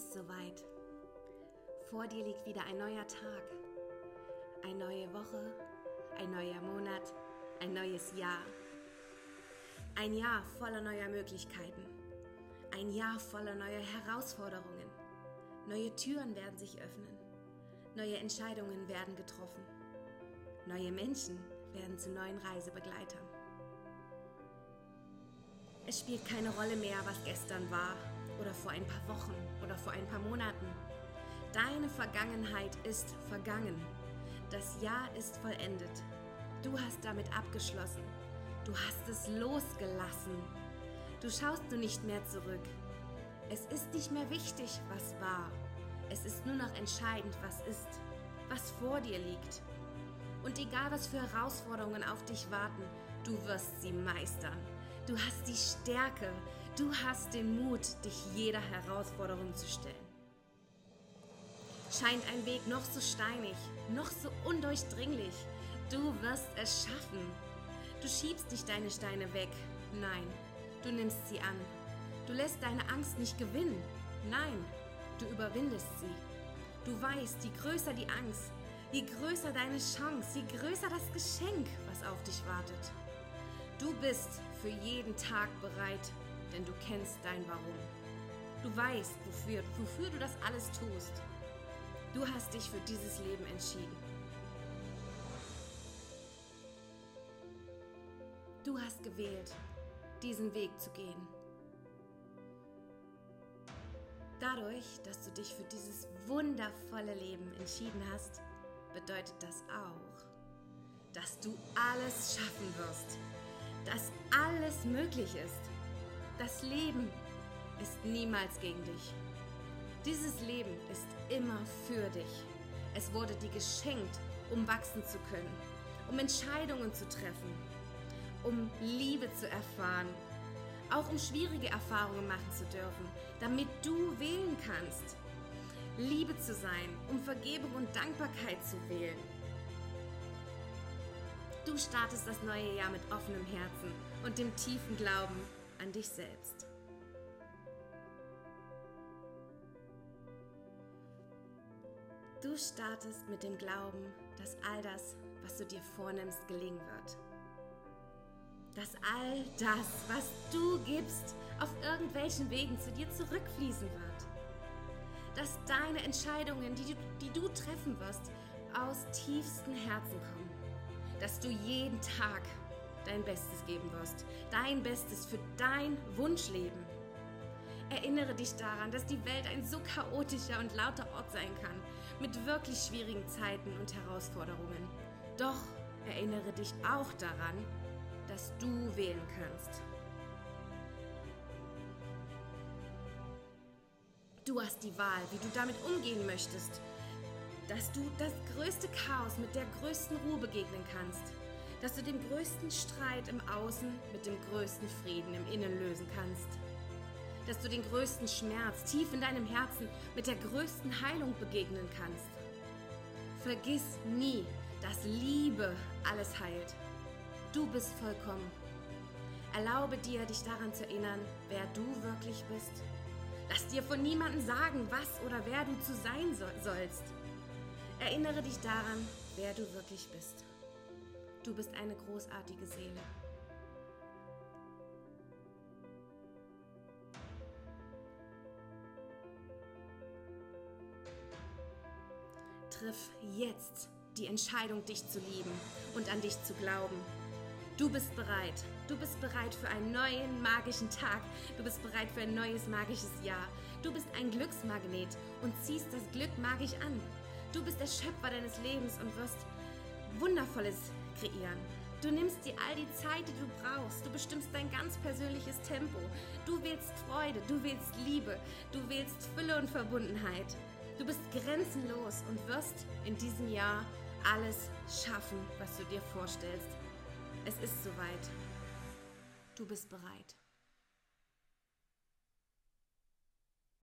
ist soweit. Vor dir liegt wieder ein neuer Tag, eine neue Woche, ein neuer Monat, ein neues Jahr. Ein Jahr voller neuer Möglichkeiten. Ein Jahr voller neuer Herausforderungen. Neue Türen werden sich öffnen. Neue Entscheidungen werden getroffen. Neue Menschen werden zu neuen Reisebegleitern. Es spielt keine Rolle mehr, was gestern war oder vor ein paar Wochen oder vor ein paar Monaten. Deine Vergangenheit ist vergangen. Das Jahr ist vollendet. Du hast damit abgeschlossen. Du hast es losgelassen. Du schaust nur nicht mehr zurück. Es ist nicht mehr wichtig, was war. Es ist nur noch entscheidend, was ist, was vor dir liegt. Und egal, was für Herausforderungen auf dich warten, du wirst sie meistern. Du hast die Stärke, du hast den Mut, dich jeder Herausforderung zu stellen. Scheint ein Weg noch so steinig, noch so undurchdringlich, du wirst es schaffen. Du schiebst nicht deine Steine weg, nein, du nimmst sie an. Du lässt deine Angst nicht gewinnen, nein, du überwindest sie. Du weißt, je größer die Angst, je größer deine Chance, je größer das Geschenk, was auf dich wartet. Du bist für jeden Tag bereit, denn du kennst dein Warum. Du weißt, wofür, wofür du das alles tust. Du hast dich für dieses Leben entschieden. Du hast gewählt, diesen Weg zu gehen. Dadurch, dass du dich für dieses wundervolle Leben entschieden hast, bedeutet das auch, dass du alles schaffen wirst, dass alles möglich ist. Das Leben ist niemals gegen dich. Dieses Leben ist immer für dich. Es wurde dir geschenkt, um wachsen zu können, um Entscheidungen zu treffen, um Liebe zu erfahren, auch um schwierige Erfahrungen machen zu dürfen, damit du wählen kannst. Liebe zu sein, um Vergebung und Dankbarkeit zu wählen, Du startest das neue Jahr mit offenem Herzen und dem tiefen Glauben an dich selbst. Du startest mit dem Glauben, dass all das, was du dir vornimmst, gelingen wird. Dass all das, was du gibst, auf irgendwelchen Wegen zu dir zurückfließen wird. Dass deine Entscheidungen, die du, die du treffen wirst, aus tiefstem Herzen kommen dass du jeden Tag dein Bestes geben wirst. Dein Bestes für dein Wunschleben. Erinnere dich daran, dass die Welt ein so chaotischer und lauter Ort sein kann, mit wirklich schwierigen Zeiten und Herausforderungen. Doch erinnere dich auch daran, dass du wählen kannst. Du hast die Wahl, wie du damit umgehen möchtest dass du das größte Chaos mit der größten Ruhe begegnen kannst, dass du den größten Streit im Außen mit dem größten Frieden im Innen lösen kannst, dass du den größten Schmerz tief in deinem Herzen mit der größten Heilung begegnen kannst. Vergiss nie, dass Liebe alles heilt. Du bist vollkommen. Erlaube dir, dich daran zu erinnern, wer du wirklich bist. Lass dir von niemandem sagen, was oder wer du zu sein sollst. Erinnere dich daran, wer du wirklich bist. Du bist eine großartige Seele. Triff jetzt die Entscheidung, dich zu lieben und an dich zu glauben. Du bist bereit. Du bist bereit für einen neuen magischen Tag. Du bist bereit für ein neues magisches Jahr. Du bist ein Glücksmagnet und ziehst das Glück magisch an. Du bist der Schöpfer deines Lebens und wirst Wundervolles kreieren. Du nimmst dir all die Zeit, die du brauchst. Du bestimmst dein ganz persönliches Tempo. Du wählst Freude, du wählst Liebe, du wählst Fülle und Verbundenheit. Du bist grenzenlos und wirst in diesem Jahr alles schaffen, was du dir vorstellst. Es ist soweit. Du bist bereit.